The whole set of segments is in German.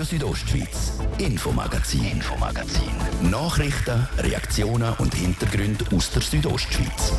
Radio Südostschweiz, Infomagazin, Infomagazin. Nachrichten, Reaktionen und Hintergründe aus der Südostschweiz.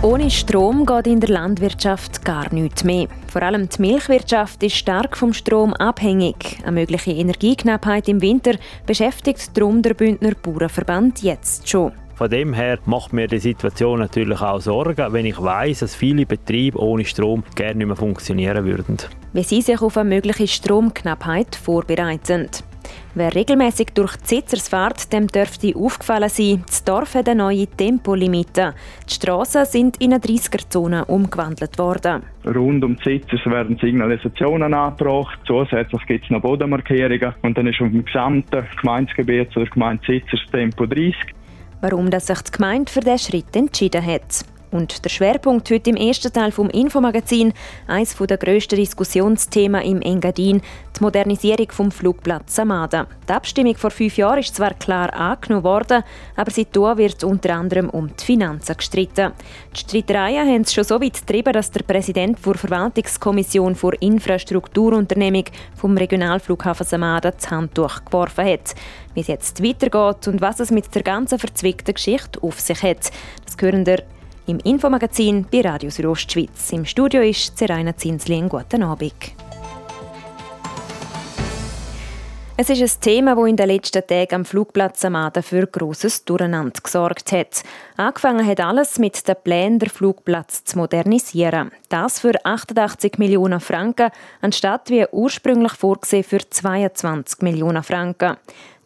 Ohne Strom geht in der Landwirtschaft gar nichts mehr. Vor allem die Milchwirtschaft ist stark vom Strom abhängig. Eine mögliche Energieknappheit im Winter beschäftigt darum der Bündner Bauernverband jetzt schon. Von dem her macht mir die Situation natürlich auch Sorgen, wenn ich weiß, dass viele Betriebe ohne Strom gerne nicht mehr funktionieren würden. Wie sie sich auf eine mögliche Stromknappheit vorbereiten. Wer regelmäßig durch die Sitzers fährt, dem dürfte aufgefallen sein, das Dorf hat eine neue Tempolimite. Die Strassen sind in eine 30er-Zone umgewandelt worden. Rund um die Sitzers werden Signalisationen angebracht. Zusätzlich gibt es noch Bodenmarkierungen. Und dann ist auf dem gesamten Gemeindegebiet oder Gemeinde Sitzers Tempo 30. Warum das sich die Gemeinde für diesen Schritt entschieden hat. Und der Schwerpunkt heute im ersten Teil vom Infomagazin, eines der grössten Diskussionsthemen im Engadin, die Modernisierung vom Flugplatz Samada. Die Abstimmung vor fünf Jahren ist zwar klar angenommen worden, aber seitdem wird unter anderem um die Finanzen gestritten. Die Streitereien haben es schon so weit getrieben, dass der Präsident der Verwaltungskommission für Infrastrukturunternehmung vom Regionalflughafen Samada das Handtuch geworfen hat. Wie es jetzt weitergeht und was es mit der ganzen verzwickten Geschichte auf sich hat, das hören wir im Infomagazin bei Radio Südostschweiz. Im Studio ist Zeraina Zinsli. Guten Abend. Es ist ein Thema, das in den letzten Tagen am Flugplatz Amada für grosses Durcheinander gesorgt hat. Angefangen hat alles mit den Plänen, den Flugplatz zu modernisieren. Das für 88 Millionen Franken, anstatt wie ursprünglich vorgesehen für 22 Millionen Franken.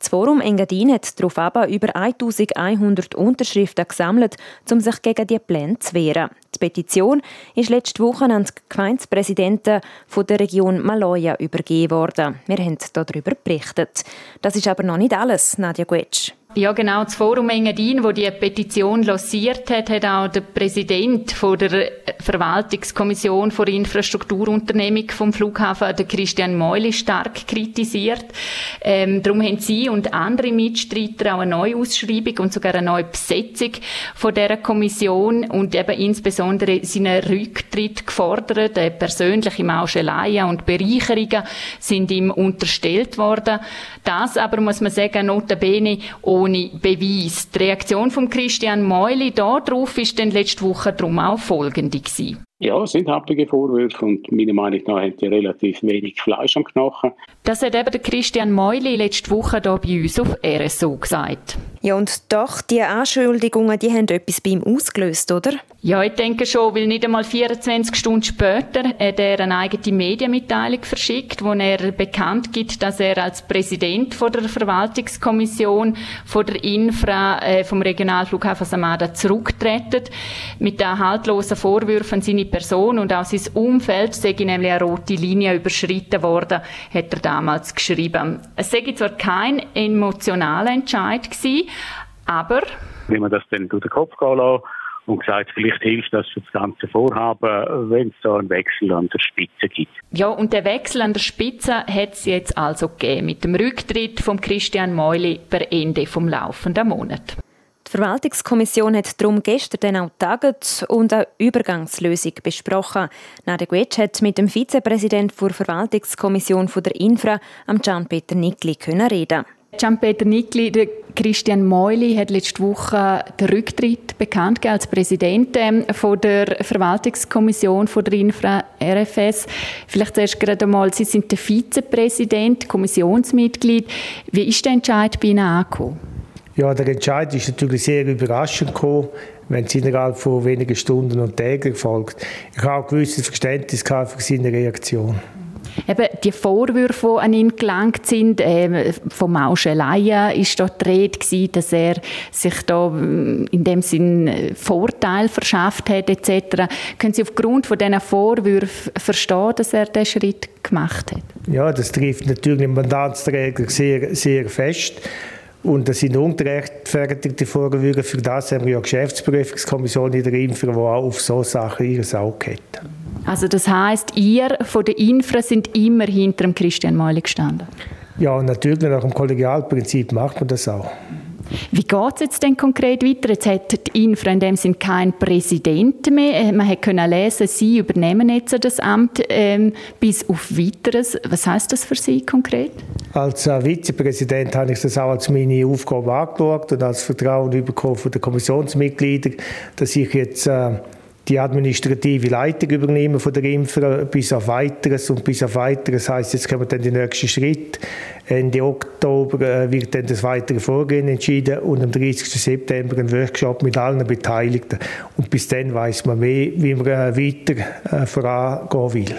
Das Forum Engadin hat darauf über 1100 Unterschriften gesammelt, um sich gegen die Pläne zu wehren. Die Petition ist letzte Woche an die Gemeindepräsidenten der Region Maloja übergeben worden. Wir haben darüber berichtet. Das ist aber noch nicht alles, Nadja Guetsch. Ja, genau. Das Forum Engadin, wo die Petition lanciert hat, hat auch der Präsident von der Verwaltungskommission für Infrastrukturunternehmung vom Flughafen, der Christian Meuli, stark kritisiert. Ähm, darum haben sie und andere Mitstreiter auch eine Neuausschreibung und sogar eine neue Besetzung von dieser Kommission und eben insbesondere seinen Rücktritt gefordert. Äh, persönliche Mauscheleien und Bereicherungen sind ihm unterstellt worden. Das aber, muss man sagen, notabene ohne Beweis. Die Reaktion von Christian Meuli darauf ist dann letzte Woche darum auch folgende gewesen. Ja, es sind happige Vorwürfe und meiner Meinung nach haben die relativ wenig Fleisch am Knochen. Das hat eben der Christian Meuli letzte Woche hier bei uns auf RSO gesagt. Ja, und doch, die Anschuldigungen, die haben etwas bei ihm ausgelöst, oder? Ja, ich denke schon, weil nicht einmal 24 Stunden später hat er eine eigene Medienmitteilung verschickt, wo er bekannt gibt, dass er als Präsident von der Verwaltungskommission von der Infra äh, vom Regionalflughafen Samada zurücktreten. Mit den haltlosen Vorwürfen seine Person und auch sein Umfeld sei nämlich eine rote Linie überschritten worden, hat er damals geschrieben. Es sei zwar kein emotionaler Entscheid gewesen, aber... Wenn man das dann durch den Kopf gehen lassen, und gesagt, vielleicht hilft das für das ganze Vorhaben, wenn es da einen Wechsel an der Spitze gibt. Ja, und der Wechsel an der Spitze hat es jetzt also gegeben, mit dem Rücktritt von Christian Meuli per Ende vom laufenden Monat. Die Verwaltungskommission hat darum gestern dann auch taget und eine Übergangslösung besprochen. Nadia Guetsch hat mit dem Vizepräsident der Verwaltungskommission der Infra, Gian-Peter Nickli, reden Gian-Peter Nickli, der Christian Meuli hat letzte Woche den Rücktritt bekannt als Präsident ähm, der Verwaltungskommission der Infra RFS. Vielleicht zuerst gerade einmal, Sie sind der Vizepräsident, Kommissionsmitglied. Wie ist der Entscheid bei Ihnen angekommen? Ja, der Entscheid ist natürlich sehr überraschend gekommen, wenn es innerhalb von wenigen Stunden und Tagen erfolgt. Ich habe auch gewisses Verständnis für seine Reaktion. Eben die Vorwürfe, die an ihn gelangt sind, äh, von Mauscheleien ist dort die Rede gewesen, dass er sich da mm, in dem Sinn äh, Vorteil verschafft hat etc. Können Sie aufgrund von diesen Vorwürfen verstehen, dass er diesen Schritt gemacht hat? Ja, das trifft natürlich den Mandantsträger sehr, sehr fest. Und das sind ungerechtfertigte Vorwürfe. Für das haben wir ja Geschäftsprüfungskommission in der Infra, die auch auf solche Sachen ihr Auge hat. Also das heißt, ihr von der Infra sind immer hinter dem Christian Meuli gestanden? Ja, natürlich nach dem Kollegialprinzip macht man das auch. Wie geht es jetzt denn konkret weiter? Jetzt hat die Infra in dem Sinn keinen Präsidenten mehr. Äh, man konnte lesen, Sie übernehmen jetzt das Amt ähm, bis auf Weiteres. Was heißt das für Sie konkret? Als äh, Vizepräsident habe ich das auch als meine Aufgabe angeschaut und als Vertrauen bekommen von den Kommissionsmitgliedern, dass ich jetzt äh, die administrative Leitung übernehmen von der Infra bis auf weiteres und bis auf weiteres heißt jetzt kommen dann die nächsten Schritt. Ende Oktober äh, wird dann das weitere Vorgehen entschieden und am 30. September ein Workshop mit allen Beteiligten und bis dann weiß man mehr, wie man äh, weiter äh, vorangehen will.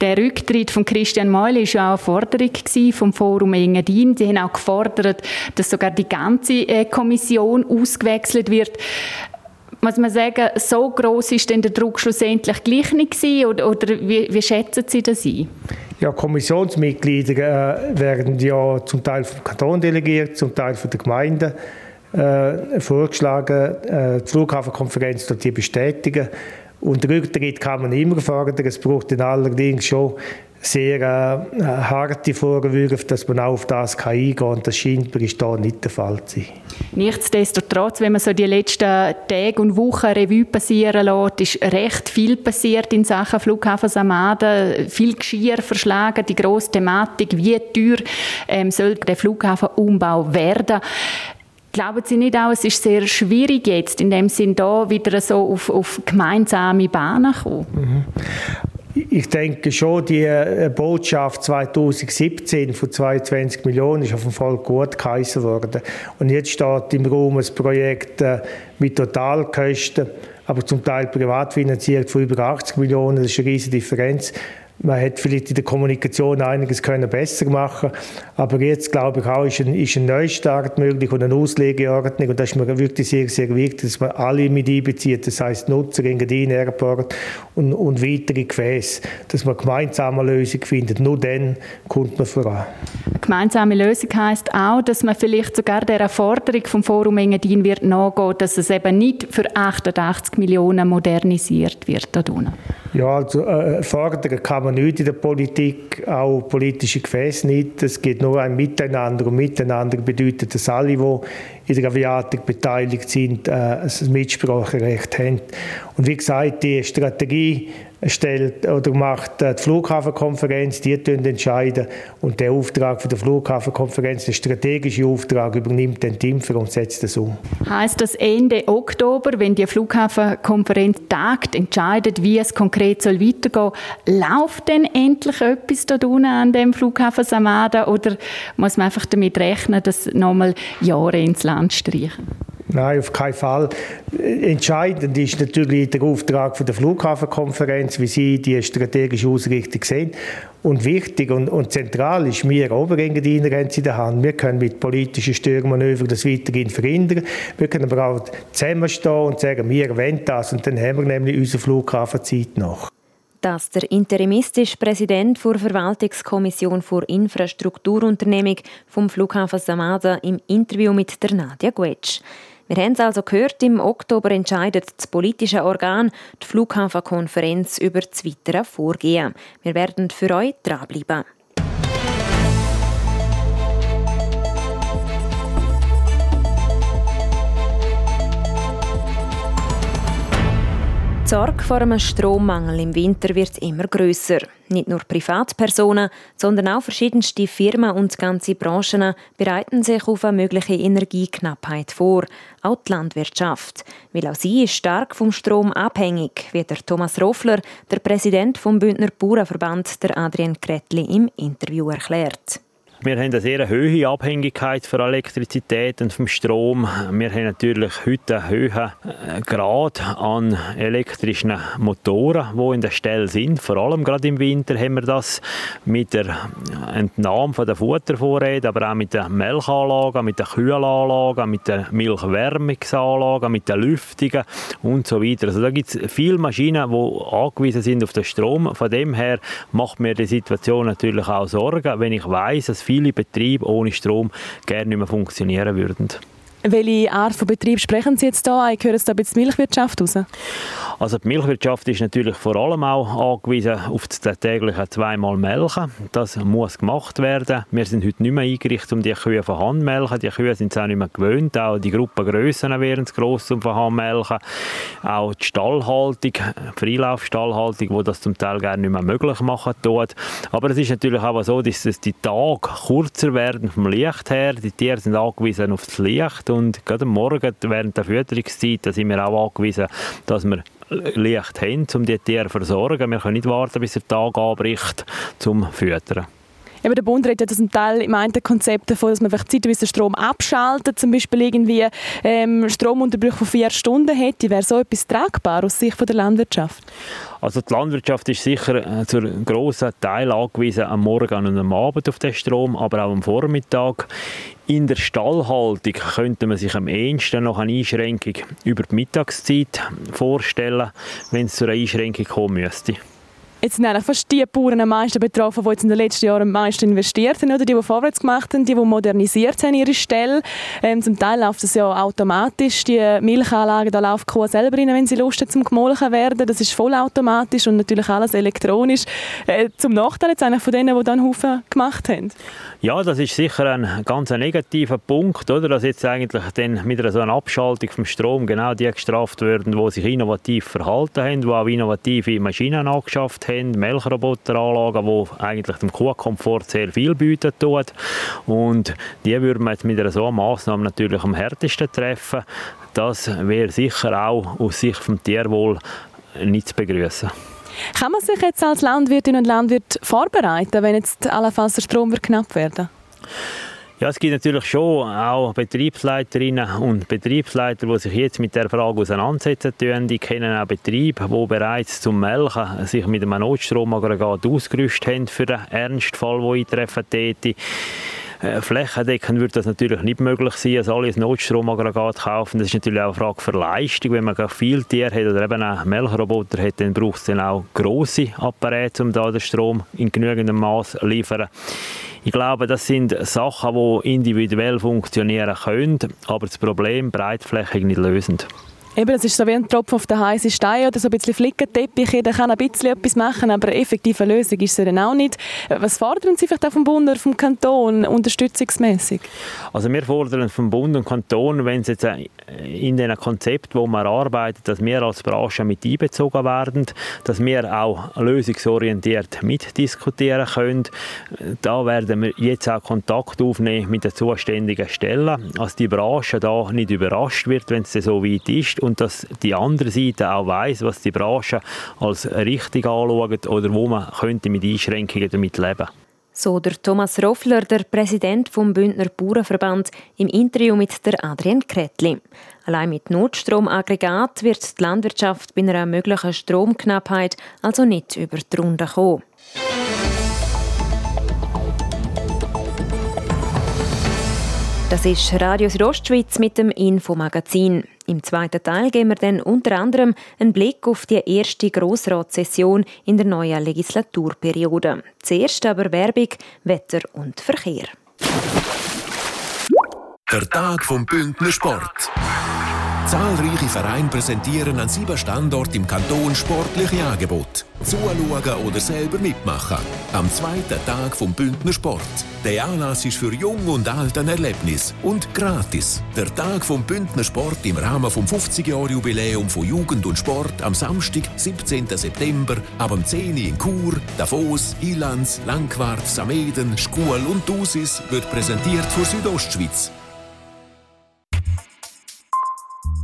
Der Rücktritt von Christian Meul war ja auch eine Forderung vom Forum Engadin. Sie haben auch gefordert, dass sogar die ganze Kommission ausgewechselt wird muss man sagen, so groß ist denn der Druck schlussendlich gleich nicht gewesen, oder, oder wie, wie, schätzen Sie das ein? Ja, Kommissionsmitglieder äh, werden ja zum Teil vom Kanton delegiert, zum Teil von der Gemeinde äh, vorgeschlagen. Äh, die Flughafenkonferenz dort die bestätigen. Und Rücktritt kann man immer fordern. Es braucht dann allerdings schon sehr äh, harte Vorwürfe, dass man auch auf das kann eingehen kann. Und das scheint mir da nicht der Fall zu sein. Nichtsdestotrotz, wenn man so die letzten Tage und Wochen Revue passieren lässt, ist recht viel passiert in Sachen Flughafen Samaden. Viel Geschirr verschlagen, die grosse Thematik, wie teuer ähm, soll der Flughafenumbau werden. Glauben Sie nicht auch, es ist sehr schwierig jetzt, in dem Sinn da wieder so auf, auf gemeinsame Bahnen zu kommen? Mhm. Ich denke schon, die äh, Botschaft 2017 von 22 Millionen ist auf jeden Fall gut geheißen worden. Und jetzt steht im Raum ein Projekt äh, mit Totalkosten, aber zum Teil privat finanziert von über 80 Millionen. Das ist eine riesige Differenz. Man hätte vielleicht in der Kommunikation einiges können besser machen aber jetzt glaube ich auch, ist ein, ist ein Neustart möglich und eine Auslegeordnung und das ist mir wirklich sehr, sehr wichtig, dass man alle mit einbezieht, das heißt Nutzer, Engadin, Airport und, und weitere Gefäße, dass man gemeinsam eine Lösung findet. Nur dann kommt man voran. Eine gemeinsame Lösung heißt auch, dass man vielleicht sogar der Forderung vom Forum Engadin wird nachgehen, dass es eben nicht für 88 Millionen modernisiert wird. Da ja, also äh, fordern kann man nicht in der Politik, auch politische Gefäße nicht. Es geht nur ein Miteinander und Miteinander bedeutet, dass alle, die in der Aviatik beteiligt sind, äh, ein Mitspracherecht haben. Und wie gesagt, die Strategie stellt oder macht die Flughafenkonferenz, die entscheiden und der Auftrag von der Flughafenkonferenz, der strategische Auftrag, übernimmt den Impfer und setzt das um. Heißt das Ende Oktober, wenn die Flughafenkonferenz tagt, entscheidet, wie es konkret soll weitergehen, läuft denn endlich etwas da unten an dem Flughafen Samada oder muss man einfach damit rechnen, dass nochmal Jahre ins Land streichen? Nein, auf keinen Fall. Entscheidend ist natürlich der Auftrag von der Flughafenkonferenz, wie sie die strategische Ausrichtung sehen. Und wichtig und, und zentral ist, wir Oberengadiner haben sie in der Hand. Wir können mit politischen Störmanövern das weiterhin verhindern. Wir können aber auch zusammenstehen und sagen, wir wollen das. Und dann haben wir nämlich unsere Flughafenzeit noch dass der interimistische Präsident der Verwaltungskommission für Infrastrukturunternehmung vom Flughafen Samada im Interview mit der Nadia Guetsch. Wir haben es also gehört, im Oktober entscheidet das politische Organ, die Flughafenkonferenz, über das weitere Vorgehen. Wir werden für euch dranbleiben. Sorge vor einem Strommangel im Winter wird immer größer. Nicht nur Privatpersonen, sondern auch verschiedenste Firmen und ganze Branchen bereiten sich auf eine mögliche Energieknappheit vor. Auch die Landwirtschaft. Weil auch sie ist stark vom Strom abhängig, wie der Thomas Roffler, der Präsident vom Bündner Bauernverband, der Adrian Kretli, im Interview erklärt. Wir haben eine sehr hohe Abhängigkeit von Elektrizität und vom Strom. Wir haben natürlich heute einen hohen äh, Grad an elektrischen Motoren, die in der Stelle sind. Vor allem gerade im Winter haben wir das mit der Entnahme der Futtervorräte, aber auch mit den Melchanlagen, mit den Kühlanlagen, mit den Milchwärmungsanlagen, mit den Lüftungen und so weiter. Also da gibt es viele Maschinen, die angewiesen sind auf den Strom. Von dem her macht mir die Situation natürlich auch Sorgen, wenn ich weiß, dass viele Betriebe ohne Strom gerne nicht mehr funktionieren würden. Welche Art von Betrieb sprechen Sie jetzt da? Ich höre es da ein bisschen Milchwirtschaft raus. Also die Milchwirtschaft ist natürlich vor allem auch angewiesen auf das tägliche zweimal Melken. Das muss gemacht werden. Wir sind heute nicht mehr eingerichtet, um die Kühe von Hand zu melken. Die Kühe sind es auch nicht mehr gewöhnt. Auch die Gruppengrössen werden zu gross, um von Hand zu melken. Auch die Stallhaltung, die Freilaufstallhaltung, wo das zum Teil gerne nicht mehr möglich machen tut. Aber es ist natürlich auch so, dass die Tage kürzer werden vom Licht her. Die Tiere sind angewiesen auf das Licht und gerade am Morgen während der Fütterungszeit sind wir auch angewiesen, dass wir Licht haben, um die Tiere zu versorgen. Wir können nicht warten, bis der Tag anbricht, zum Füttern. Eben der Bund redet ja zum Teil im einen Konzept davon, dass man vielleicht zeitweise Strom abschaltet, zum Beispiel irgendwie ähm, Stromunterbrüche von vier Stunden hätte. Wäre so etwas tragbar aus Sicht von der Landwirtschaft? Also die Landwirtschaft ist sicher äh, zu einem grossen Teil angewiesen am Morgen und am Abend auf den Strom, aber auch am Vormittag. In der Stallhaltung könnte man sich am ehesten noch eine Einschränkung über die Mittagszeit vorstellen, wenn es zu einer Einschränkung kommen müsste. Jetzt sind eigentlich fast die Bauern am meisten betroffen, die jetzt in den letzten Jahren am meisten investiert haben, oder die, die vorwärts gemacht haben, die, die modernisiert haben ihre Stelle. Ähm, zum Teil läuft das ja automatisch. Die Milchanlage, da läuft die Kuh selber rein, wenn sie Lust hat zum gemolken werden. Das ist vollautomatisch und natürlich alles elektronisch. Äh, zum Nachteil jetzt eigentlich von denen, die dann Haufen gemacht haben. Ja, das ist sicher ein ganz negativer Punkt, oder? dass jetzt eigentlich dann mit einer so einer Abschaltung vom Strom genau die gestraft werden, die sich innovativ verhalten haben, die auch innovative Maschinen angeschafft haben, Melkroboteranlagen, die eigentlich dem Kuhkomfort sehr viel bieten tut. Und die würden wir jetzt mit einer so einer Massnahme natürlich am härtesten treffen. Das wäre sicher auch aus Sicht vom Tierwohl nicht zu begrüßen. Kann man sich jetzt als Landwirtin und Landwirt vorbereiten, wenn jetzt allenfalls der Strom wird knapp werden ja, es gibt natürlich schon auch Betriebsleiterinnen und Betriebsleiter, die sich jetzt mit der Frage auseinandersetzen tun. Die kennen auch Betriebe, die bereits zum Melken sich mit einem Notstromaggregat ausgerüstet haben für den Ernstfall, der eintreffen täte. Äh, flächendeckend wird das natürlich nicht möglich sein, dass alle ein Notstromaggregat kaufen. Das ist natürlich auch eine Frage für Leistung. Wenn man viel Tiere hat oder eben einen Melkroboter hat, dann braucht es dann auch grosse Apparate, um da den Strom in genügendem Maß zu liefern. Ich glaube, das sind Sachen, die individuell funktionieren können, aber das Problem breitflächig nicht lösen. Eben, das ist so wie ein Tropfen auf den heißen Stein oder so ein bisschen Flickenteppich. Jeder kann ein bisschen etwas machen, aber eine effektive Lösung ist es dann auch nicht. Was fordern Sie vielleicht auch vom Bund oder vom Kanton unterstützungsmäßig? Also wir fordern vom Bund und Kanton, wenn es jetzt äh, in den Konzept, wo man arbeitet, dass wir als Branche mit einbezogen werden, dass wir auch lösungsorientiert mitdiskutieren können. Da werden wir jetzt auch Kontakt aufnehmen mit den zuständigen Stellen, dass die Branche da nicht überrascht wird, wenn es so weit ist und dass die andere Seite auch weiß, was die Branche als richtig anschaut oder wo man könnte mit Einschränkungen damit leben so der Thomas Roffler, der Präsident vom Bündner Bauernverband, im Interview mit der Adrian Kretli. Allein mit Notstromaggregat wird die Landwirtschaft bei einer möglichen Stromknappheit also nicht über die Runde kommen. Das ist Radio Südostschweiz mit dem Infomagazin. Im zweiten Teil geben wir dann unter anderem einen Blick auf die erste Grossratssession in der neuen Legislaturperiode. Zuerst aber Werbung, Wetter und Verkehr. Der Tag vom Bündner Sport. Zahlreiche Vereine präsentieren an sieben Standorten im Kanton sportliche Angebote. Zuschauen oder selber mitmachen. Am zweiten Tag vom Bündner Sport. Der Anlass ist für Jung und Alt ein Erlebnis und gratis. Der Tag vom Bündner Sport im Rahmen vom 50-Jahr-Jubiläum von Jugend und Sport am Samstag, 17. September, ab 10 Uhr in Chur, Davos, Ilanz, Langquart, Sameden, Schkuhl und Dusis wird präsentiert von Südostschweiz.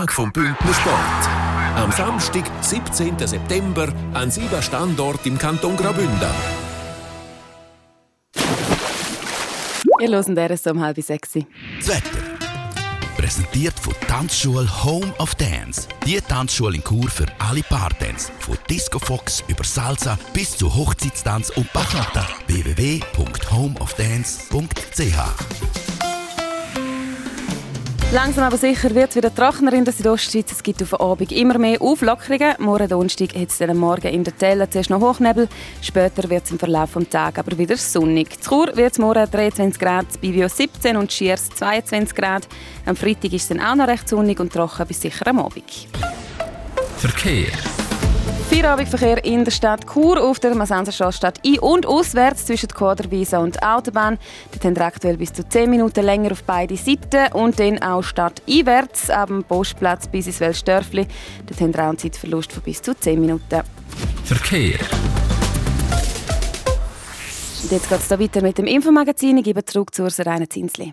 Tag vom Bündner Sport. Am Samstag, 17. September, an sieben Standorten im Kanton Graubünden. Ihr hört RSO um halb sechs. Das Wetter. Präsentiert von Tanzschule Home of Dance. Die Tanzschule in Kur für alle Partens. Von Disco Fox über Salsa bis zu Hochzeitstanz und Bachata. www.homeofdance.ch Langsam aber sicher wird es wieder trockener in der Südostschweiz. Es gibt auf den Abend immer mehr Auflockerungen. Morgen Donnerstag hat es dann Morgen in der Telle zuerst noch Hochnebel. Später wird es im Verlauf des Tages aber wieder sonnig. Zu Chur wird es morgen 23 Grad, Bivio 17 und Schiers 22 Grad. Am Freitag ist es dann auch noch recht sonnig und trocken bis sicher am Abend. Verkehr. Feierabendverkehr in der Stadt Chur auf der Masanserstraße ein- und auswärts zwischen Quaderwiese und Autobahn. Dort haben wir aktuell bis zu 10 Minuten länger auf beide Seiten und dann auch stadteinwärts am Postplatz bis ins Welsdörfli. Dort haben wir auch einen Zeitverlust von bis zu 10 Minuten. Verkehr. Und jetzt geht es weiter mit dem Infomagazin. Ich gebe zurück zu Ursula Zinsli.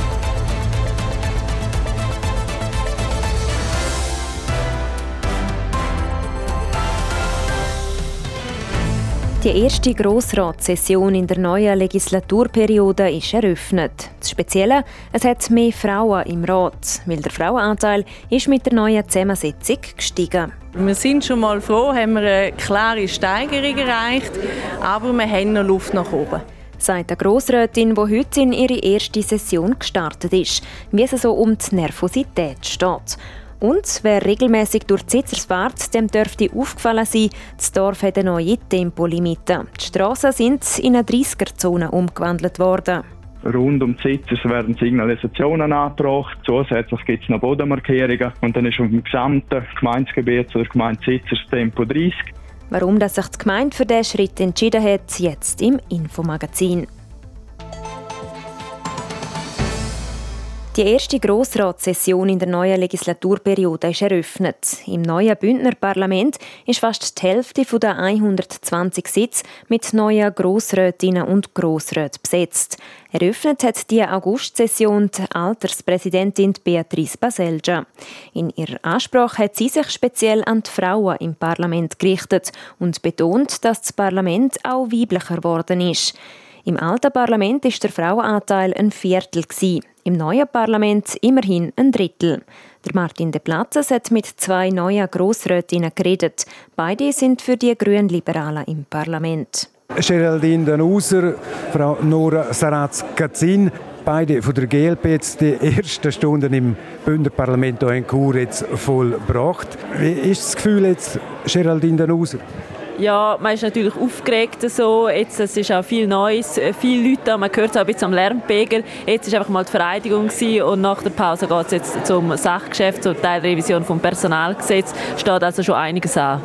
Die erste Grossratssession in der neuen Legislaturperiode ist eröffnet. Das Spezielle, es hat mehr Frauen im Rat, weil der Frauenanteil ist mit der neuen Zusammensetzung gestiegen. Wir sind schon mal froh, haben wir eine klare Steigerung erreicht, aber wir haben noch Luft nach oben sagt eine Grossrätin, die heute in ihre erste Session gestartet ist, wie es so um die Nervosität steht. Und wer regelmäßig durch die Sitzers fährt, dem dürfte aufgefallen sein, das Dorf hat eine neue Tempolimite. Die Strassen sind in eine 30er-Zone umgewandelt worden. Rund um die Sitzers werden Signalisationen angebracht. Zusätzlich gibt es noch Bodenmarkierungen. Und dann ist auf dem gesamten Gemeindegebiet oder Gemeinde Sitzers Tempo 30. Warum dass sich die Gemeinde für diesen Schritt entschieden hat, jetzt im Infomagazin. Die erste Grossratssession in der neuen Legislaturperiode ist eröffnet. Im neuen Bündner Parlament ist fast die Hälfte der 120 Sitze mit neuen Grossrätinnen und Grossräten besetzt. Eröffnet hat die Augustsession die Alterspräsidentin Beatrice Baselgia. In ihrer Ansprache hat sie sich speziell an die Frauen im Parlament gerichtet und betont, dass das Parlament auch weiblicher geworden ist. Im alten Parlament ist der Frauenanteil ein Viertel im neuen Parlament immerhin ein Drittel. Der Martin de Platzes hat mit zwei neuen Grossrätinnen geredet. Beide sind für die Grünliberalen im Parlament. Geraldine Danuser, Frau Nora Saratz-Gazin, beide von der GLP jetzt die ersten Stunden im Bünderparlament hier in Chur jetzt vollbracht. Wie ist das Gefühl jetzt, Geraldine Danuser? Ja, man ist natürlich aufgeregt. So. Jetzt, es ist auch viel Neues, äh, viele Leute, man hört es auch ein bisschen am Lärmpegel. Jetzt war einfach mal die Vereidigung und nach der Pause geht es jetzt zum Sachgeschäft, zur Teilrevision vom Personalgesetz. Steht also schon einiges an.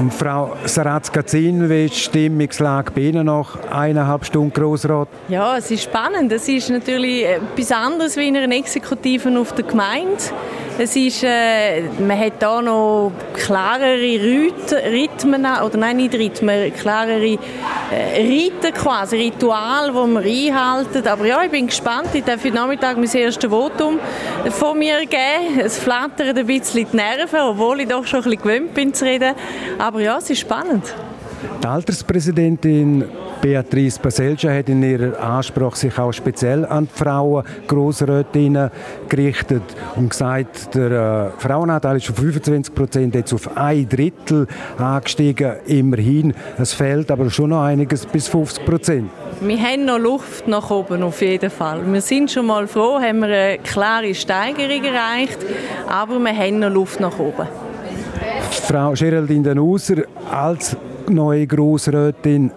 Und Frau Saratz-Gazin, wie ist die Stimmungslage bei Ihnen nach eineinhalb Stunden Grossrat? Ja, es ist spannend. Es ist natürlich etwas anderes wie in einer Exekutive auf der Gemeinde. Es ist, äh, man hat hier noch klarere Rhythmen, oder nein, nicht Rhythmen, klarere äh, Riten quasi, Ritual, die wir einhalten. Aber ja, ich bin gespannt. Ich darf heute Nachmittag mein erstes Votum von mir geben. Es flattern ein bisschen die Nerven, obwohl ich doch schon ein bisschen gewöhnt bin zu reden. Aber ja, es ist spannend. Die Alterspräsidentin Beatrice Baselja hat in ihrer Ansprache sich auch speziell an die Frauen, Grossrätinnen gerichtet und gesagt, der äh, Frauenanteil ist von 25 Prozent jetzt auf ein Drittel angestiegen, immerhin. Es fehlt aber schon noch einiges bis 50 Prozent. Wir haben noch Luft nach oben auf jeden Fall. Wir sind schon mal froh, haben wir eine klare Steigerung erreicht, aber wir haben noch Luft nach oben. Frau Geraldine Danuser als neue Grossrätin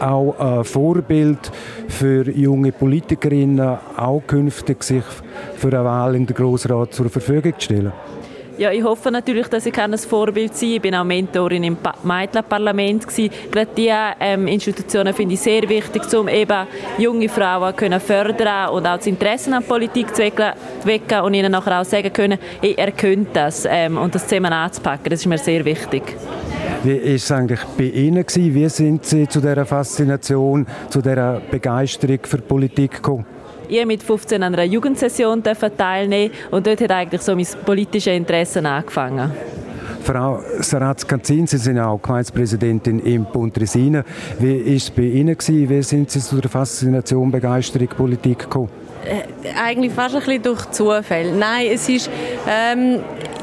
auch ein Vorbild für junge Politikerinnen, auch künftig sich für eine Wahl in den Grossrat zur Verfügung zu stellen? Ja, ich hoffe natürlich, dass ich ein Vorbild sein kann. Ich bin auch Mentorin im Meitler-Parlament. Gerade diese ähm, Institutionen finde ich sehr wichtig, um eben junge Frauen können fördern und auch das Interesse an Politik zu wecken und ihnen nachher auch sagen können, ihr könnt das ähm, und das zusammen anzupacken. Das ist mir sehr wichtig. Wie war es eigentlich bei Ihnen? Wie sind Sie zu dieser Faszination, zu dieser Begeisterung für Politik gekommen? Ich mit 15 an einer Jugendsession teilnehmen und dort hat eigentlich so mein politisches Interesse angefangen. Frau Saratz-Kanzin, Sie sind auch Gemeindepräsidentin im Pontresina. Wie war es bei Ihnen? Gewesen? Wie sind Sie zu der Faszination, Begeisterung Politik gekommen? Äh, eigentlich fast ein bisschen durch Zufall. Nein, es ist, ähm,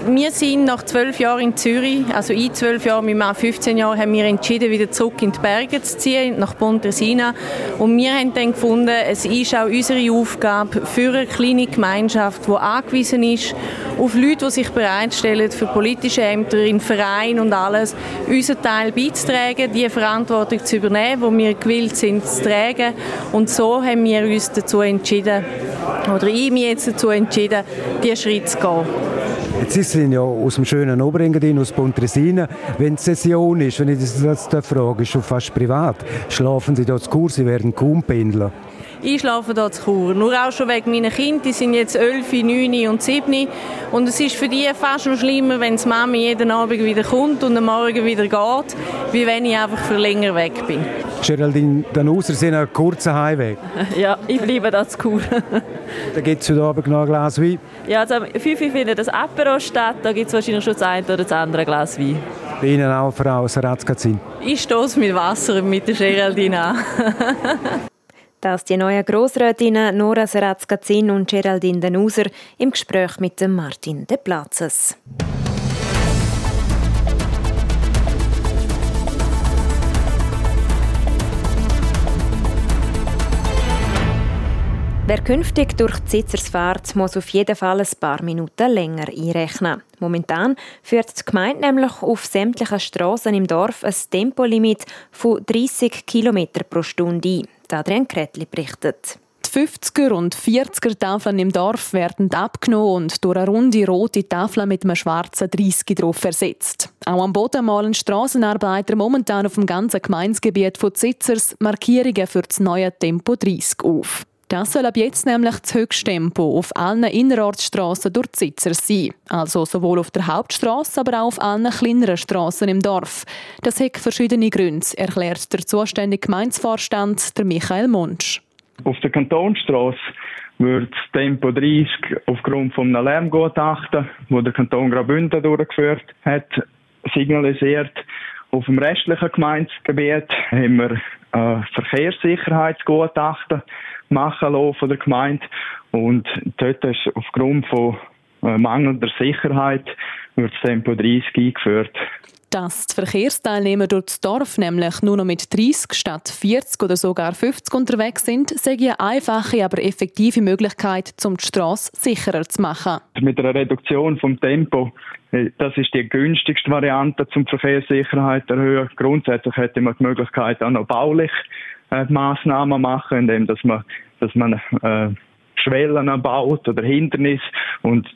wir sind nach zwölf Jahren in Zürich, also in zwölf Jahren, mit Mann 15 Jahren, haben wir entschieden, wieder zurück in die Berge zu ziehen, nach Pontresina. Und wir haben dann gefunden, es ist auch unsere Aufgabe für eine kleine Gemeinschaft, die angewiesen ist auf Leute, die sich bereitstellen für politische Ämter, in Vereinen und alles, unseren Teil beizutragen, die Verantwortung zu übernehmen, die wir gewillt sind zu tragen. Und so haben wir uns dazu entschieden, oder ich mich jetzt dazu entschieden, diesen Schritt zu gehen. Jetzt ist Sie ja aus dem schönen Oberengadin, aus Pontresina. Wenn es Session ist, wenn ich das frage, ist schon fast privat. Schlafen Sie dort zu Kur, Sie werden kaum pendeln. Ich schlafe hier zu Chur. Nur auch schon wegen meiner Kinder. Die sind jetzt 11, 9 und 7. Und es ist für die fast noch schlimmer, wenn die Mami jeden Abend wieder kommt und am Morgen wieder geht, wie wenn ich einfach für länger weg bin. Geraldine Danuser, Sie haben einen kurzen Heimweg. Ja, ich bleibe da zu Chur. da gibt es heute Abend noch ein Glas Wein? Ja, also um 5 Uhr findet das Apero statt. Da gibt es wahrscheinlich schon das eine oder das andere Glas Wein. Bei Ihnen auch, Frau Saratzkazin? Ich stoße mit Wasser mit der Geraldine an. dass die neuen Grossrätinnen Nora Serazkazin und Geraldine Denuser im Gespräch mit Martin De Platzes. Wer künftig durch die Sitzers fährt, muss auf jeden Fall ein paar Minuten länger einrechnen. Momentan führt die Gemeinde nämlich auf sämtlichen Strassen im Dorf ein Tempolimit von 30 km pro Stunde ein. Adrian Kretli berichtet. Die 50er und 40er Tafeln im Dorf werden abgenommen und durch eine runde rote Tafel mit einem schwarzen 30 drauf ersetzt. Auch am Boden malen Strassenarbeiter momentan auf dem ganzen Gemeinsgebiet von Zitzers Markierungen für das neue Tempo 30 auf. Das soll ab jetzt nämlich das Höchsttempo auf allen Innerortsstrassen durch die Sitzer sein. Also sowohl auf der Hauptstrasse, aber auch auf allen kleineren Strassen im Dorf. Das hat verschiedene Gründe, erklärt der zuständige Gemeindevorstand, der Michael Munsch. Auf der Kantonstrasse wird das Tempo 30 aufgrund von einem Lärmgutachten, das der Kanton Graubünden durchgeführt hat, signalisiert. Auf dem restlichen Gemeindegebiet haben wir ein Verkehrssicherheitsgutachten machen lassen von der Gemeinde. Und dort ist aufgrund von äh, mangelnder Sicherheit wird das Tempo 30 eingeführt. Dass die Verkehrsteilnehmer durch das Dorf nämlich nur noch mit 30 statt 40 oder sogar 50 unterwegs sind, sei eine einfache, aber effektive Möglichkeit, um die Straße sicherer zu machen. Mit einer Reduktion vom Tempo, äh, das ist die günstigste Variante, zum Verkehrssicherheit zu erhöhen. Grundsätzlich hätte man die Möglichkeit, auch noch baulich äh, Maßnahmen machen, indem dass man, dass man äh, Schwellen baut oder Hindernis und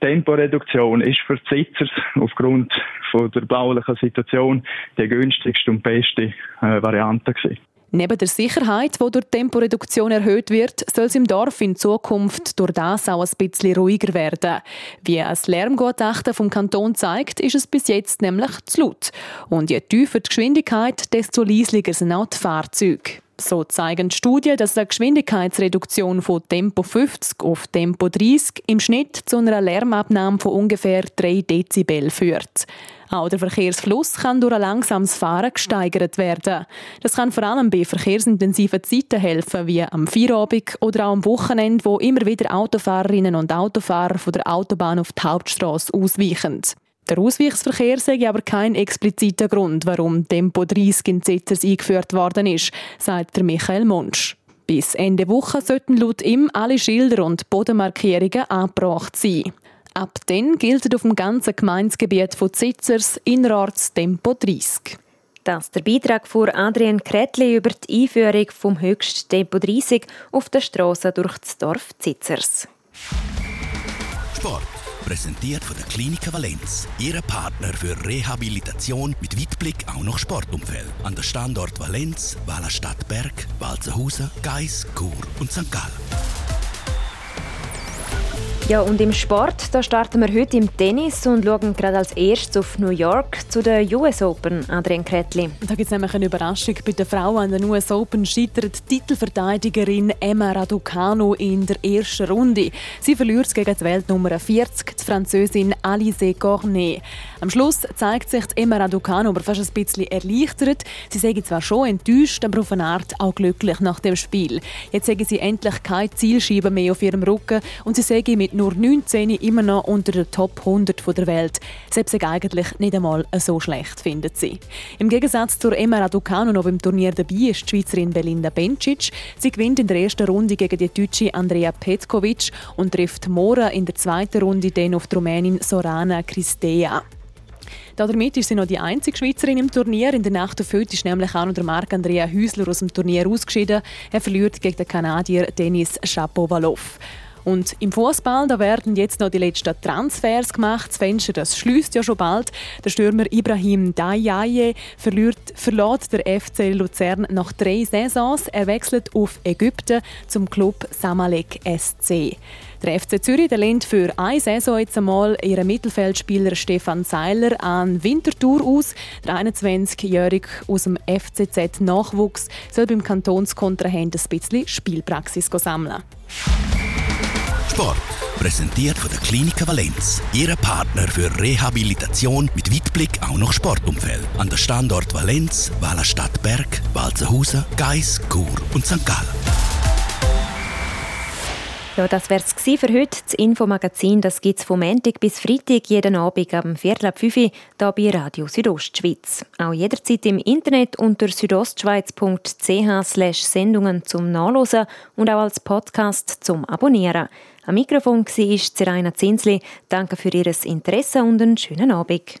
Temporeduktion ist für die Sitzers aufgrund von der baulichen Situation die günstigste und beste äh, Variante gewesen. Neben der Sicherheit, die durch Temporeduktion erhöht wird, soll es im Dorf in Zukunft durch das auch ein bisschen ruhiger werden. Wie ein Lärmgutachten vom Kanton zeigt, ist es bis jetzt nämlich zu laut. Und je tiefer die Geschwindigkeit, desto leislicher sind auch die Fahrzeuge. So zeigen Studien, dass eine Geschwindigkeitsreduktion von Tempo 50 auf Tempo 30 im Schnitt zu einer Lärmabnahme von ungefähr 3 Dezibel führt. Auch der Verkehrsfluss kann durch ein langsames Fahren gesteigert werden. Das kann vor allem bei verkehrsintensiven Zeiten helfen, wie am Feierabend oder auch am Wochenende, wo immer wieder Autofahrerinnen und Autofahrer von der Autobahn auf die Hauptstraße ausweichen. Der Ausweichsverkehr sei aber kein expliziter Grund, warum Tempo 30 in Zitters eingeführt worden ist, sagt der Michael Munsch. Bis Ende Woche sollten laut ihm alle Schilder und Bodenmarkierungen angebracht sein. Ab dann gilt auf dem ganzen Gemeindegebiet von Zitzers innerorts Tempo 30. Das ist der Beitrag von Adrian Kretli über die Einführung vom höchsten Tempo 30 auf der Straße durch das Dorf Zitzers. Sport. Präsentiert von der Klinik Valenz. Ihre Partner für Rehabilitation mit Weitblick auch noch Sportumfeld. An der Standort Valenz, Wallerstadt Berg, Walzenhausen, Geis, Chur und St. Gallen. Ja, und im Sport, da starten wir heute im Tennis und schauen gerade als erstes auf New York zu den US Open, Adrian Kretli. Da gibt es nämlich eine Überraschung. Bei den Frauen an den US Open scheitert Titelverteidigerin Emma Raducanu in der ersten Runde. Sie verliert gegen die Weltnummer 40, die Französin Alice Cornet. Am Schluss zeigt sich Emma Raducanu aber fast ein bisschen erleichtert. Sie sagen zwar schon enttäuscht, aber auf eine Art auch glücklich nach dem Spiel. Jetzt sagen sie endlich keine Zielscheibe mehr auf ihrem Rücken und sie sagen mit nur 19 immer noch unter der Top 100 der Welt. Selbst eigentlich nicht einmal so schlecht, findet sie. Im Gegensatz zur Emma Raducanu noch beim Turnier dabei ist die Schweizerin Belinda Bencic. Sie gewinnt in der ersten Runde gegen die deutsche Andrea Petkovic und trifft Mora in der zweiten Runde dann auf die Rumänin Sorana Cristea. Damit ist sie noch die einzige Schweizerin im Turnier. In der Nacht auf heute ist nämlich auch noch der Marc-Andrea Hüsler aus dem Turnier ausgeschieden. Er verliert gegen den Kanadier Denis Shapovalov. Und im Fußball da werden jetzt noch die letzten Transfers gemacht. Das Fenster das schließt ja schon bald. Der Stürmer Ibrahim Dayaye verliert, verlässt der FC Luzern nach drei Saisons. Er wechselt auf Ägypten zum Club Samalek SC. Der FC Zürich der lehnt für eine Saison jetzt einmal ihren Mittelfeldspieler Stefan Seiler an Winterthur aus. Der 21-Jährige aus dem FCZ Nachwuchs soll beim Kantonskontrahent ein bisschen Spielpraxis sammeln. Sport. Präsentiert von der Klinik Valenz. Ihre Partner für Rehabilitation mit Weitblick auch noch Sportumfeld. An der Standort Valenz, Wallerstadt Berg, Walzenhausen, Geis, Chur und St. Gallen. Ja, das wäre es für heute. Das Infomagazin gibt es vom Montag bis Freitag jeden Abend ab 5 Uhr hier bei Radio Südostschweiz. Auch jederzeit im Internet unter südostschweiz.ch Sendungen zum Nachlesen und auch als Podcast zum Abonnieren. Am Mikrofon war Zeraina Zinsli. Danke für Ihr Interesse und einen schönen Abend.